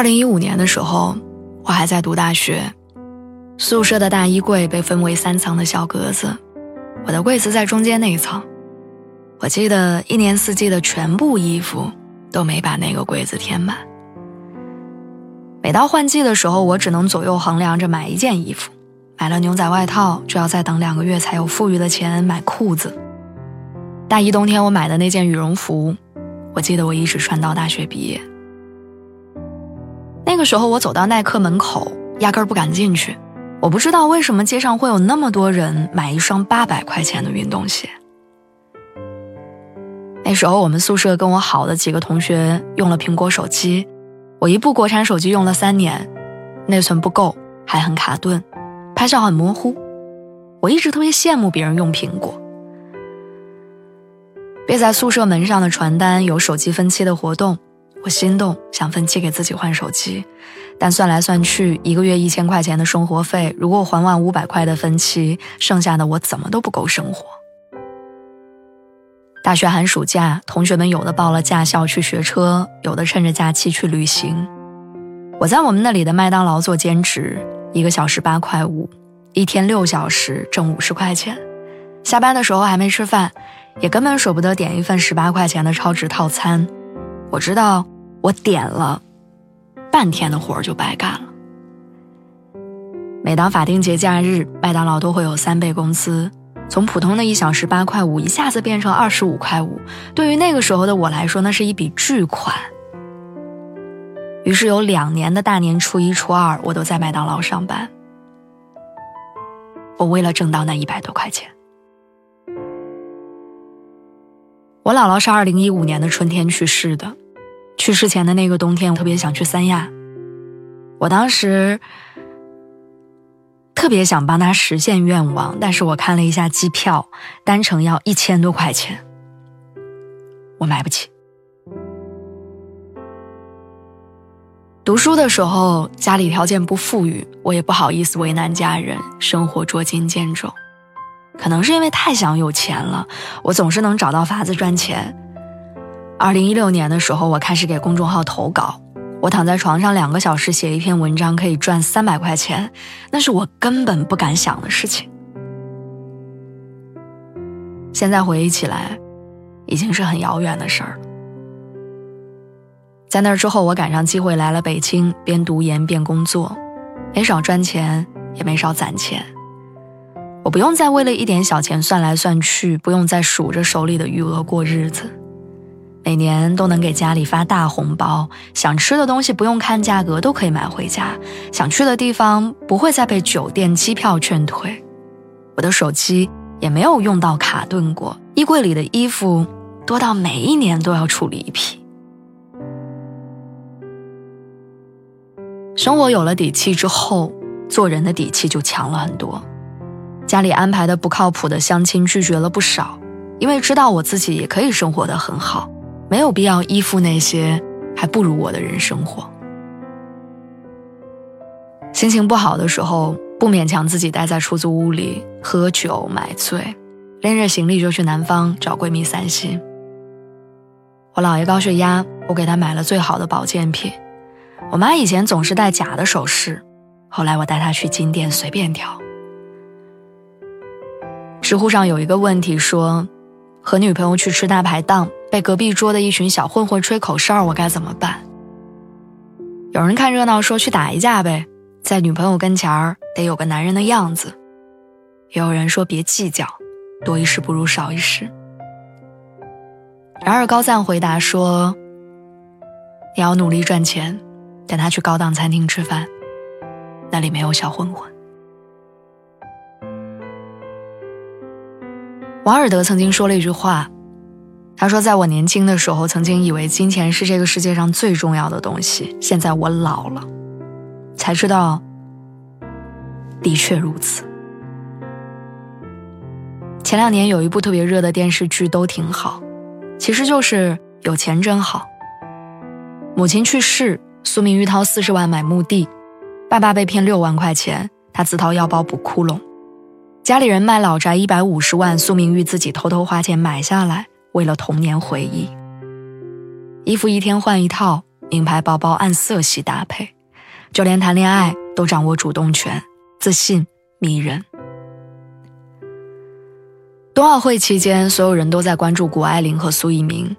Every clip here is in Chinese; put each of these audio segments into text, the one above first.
二零一五年的时候，我还在读大学，宿舍的大衣柜被分为三层的小格子，我的柜子在中间那一层。我记得一年四季的全部衣服都没把那个柜子填满。每到换季的时候，我只能左右衡量着买一件衣服，买了牛仔外套就要再等两个月才有富裕的钱买裤子。大一冬天我买的那件羽绒服，我记得我一直穿到大学毕业。时候，我走到耐克门口，压根儿不敢进去。我不知道为什么街上会有那么多人买一双八百块钱的运动鞋。那时候，我们宿舍跟我好的几个同学用了苹果手机，我一部国产手机用了三年，内存不够，还很卡顿，拍照很模糊。我一直特别羡慕别人用苹果。别在宿舍门上的传单有手机分期的活动。我心动，想分期给自己换手机，但算来算去，一个月一千块钱的生活费，如果还完五百块的分期，剩下的我怎么都不够生活。大学寒暑假，同学们有的报了驾校去学车，有的趁着假期去旅行。我在我们那里的麦当劳做兼职，一个小时八块五，一天六小时挣五十块钱。下班的时候还没吃饭，也根本舍不得点一份十八块钱的超值套餐。我知道，我点了半天的活就白干了。每当法定节假日，麦当劳都会有三倍工资，从普通的一小时八块五一下子变成二十五块五。对于那个时候的我来说，那是一笔巨款。于是有两年的大年初一、初二，我都在麦当劳上班。我为了挣到那一百多块钱。我姥姥是二零一五年的春天去世的。去世前的那个冬天，我特别想去三亚。我当时特别想帮他实现愿望，但是我看了一下机票，单程要一千多块钱，我买不起。读书的时候，家里条件不富裕，我也不好意思为难家人，生活捉襟见肘。可能是因为太想有钱了，我总是能找到法子赚钱。二零一六年的时候，我开始给公众号投稿。我躺在床上两个小时写一篇文章，可以赚三百块钱，那是我根本不敢想的事情。现在回忆起来，已经是很遥远的事儿。在那之后，我赶上机会来了北京，边读研边工作，没少赚钱，也没少攒钱。我不用再为了一点小钱算来算去，不用再数着手里的余额过日子。每年都能给家里发大红包，想吃的东西不用看价格都可以买回家，想去的地方不会再被酒店机票劝退，我的手机也没有用到卡顿过，衣柜里的衣服多到每一年都要处理一批。生活有了底气之后，做人的底气就强了很多。家里安排的不靠谱的相亲拒绝了不少，因为知道我自己也可以生活的很好。没有必要依附那些还不如我的人生活。心情不好的时候，不勉强自己待在出租屋里喝酒买醉，拎着行李就去南方找闺蜜散心。我姥爷高血压，我给他买了最好的保健品。我妈以前总是戴假的首饰，后来我带她去金店随便挑。知乎上有一个问题说。和女朋友去吃大排档，被隔壁桌的一群小混混吹口哨，我该怎么办？有人看热闹说去打一架呗，在女朋友跟前儿得有个男人的样子。也有人说别计较，多一事不如少一事。然而高赞回答说：“你要努力赚钱，带他去高档餐厅吃饭，那里没有小混混。”王尔德曾经说了一句话：“他说：“在我年轻的时候，曾经以为金钱是这个世界上最重要的东西。现在我老了，才知道，的确如此。”前两年有一部特别热的电视剧，都挺好，其实就是有钱真好。母亲去世，苏明玉掏四十万买墓地，爸爸被骗六万块钱，他自掏腰包补窟窿。家里人卖老宅一百五十万，苏明玉自己偷偷花钱买下来，为了童年回忆。衣服一天换一套，名牌包包按色系搭配，就连谈恋爱都掌握主动权，自信迷人。冬奥会期间，所有人都在关注谷爱凌和苏翊鸣，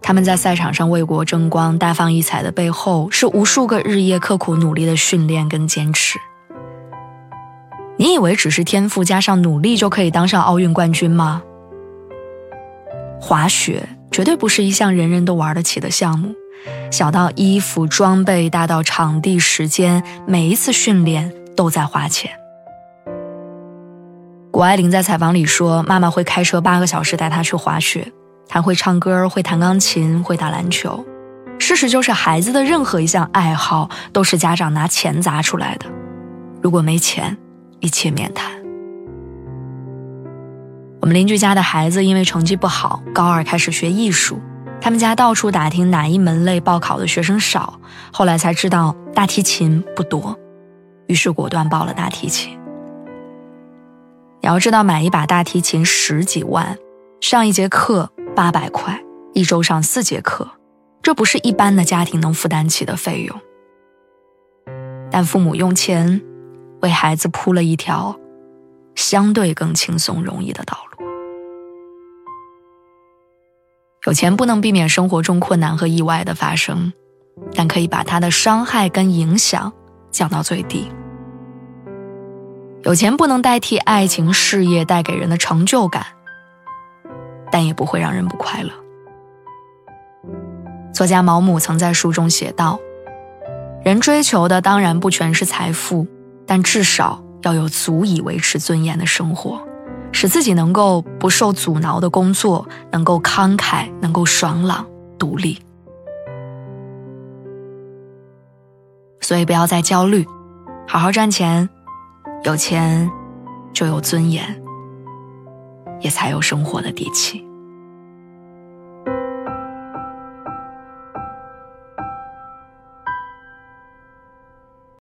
他们在赛场上为国争光、大放异彩的背后，是无数个日夜刻苦努力的训练跟坚持。你以为只是天赋加上努力就可以当上奥运冠军吗？滑雪绝对不是一项人人都玩得起的项目，小到衣服装备，大到场地时间，每一次训练都在花钱。谷爱凌在采访里说：“妈妈会开车八个小时带她去滑雪，她会唱歌，会弹钢琴，会打篮球。事实就是，孩子的任何一项爱好都是家长拿钱砸出来的。如果没钱，”一切免谈。们邻居家的孩子因为成绩不好，高二开始学艺术。他们家到处打听哪一门类报考的学生少，后来才知道大提琴不多，于是果断报了大提琴。你要知道，买一把大提琴十几万，上一节课八百块，一周上四节课，这不是一般的家庭能负担起的费用。但父母用钱。为孩子铺了一条相对更轻松容易的道路。有钱不能避免生活中困难和意外的发生，但可以把它的伤害跟影响降到最低。有钱不能代替爱情、事业带给人的成就感，但也不会让人不快乐。作家毛姆曾在书中写道：“人追求的当然不全是财富。”但至少要有足以维持尊严的生活，使自己能够不受阻挠的工作，能够慷慨，能够爽朗、独立。所以不要再焦虑，好好赚钱，有钱就有尊严，也才有生活的底气。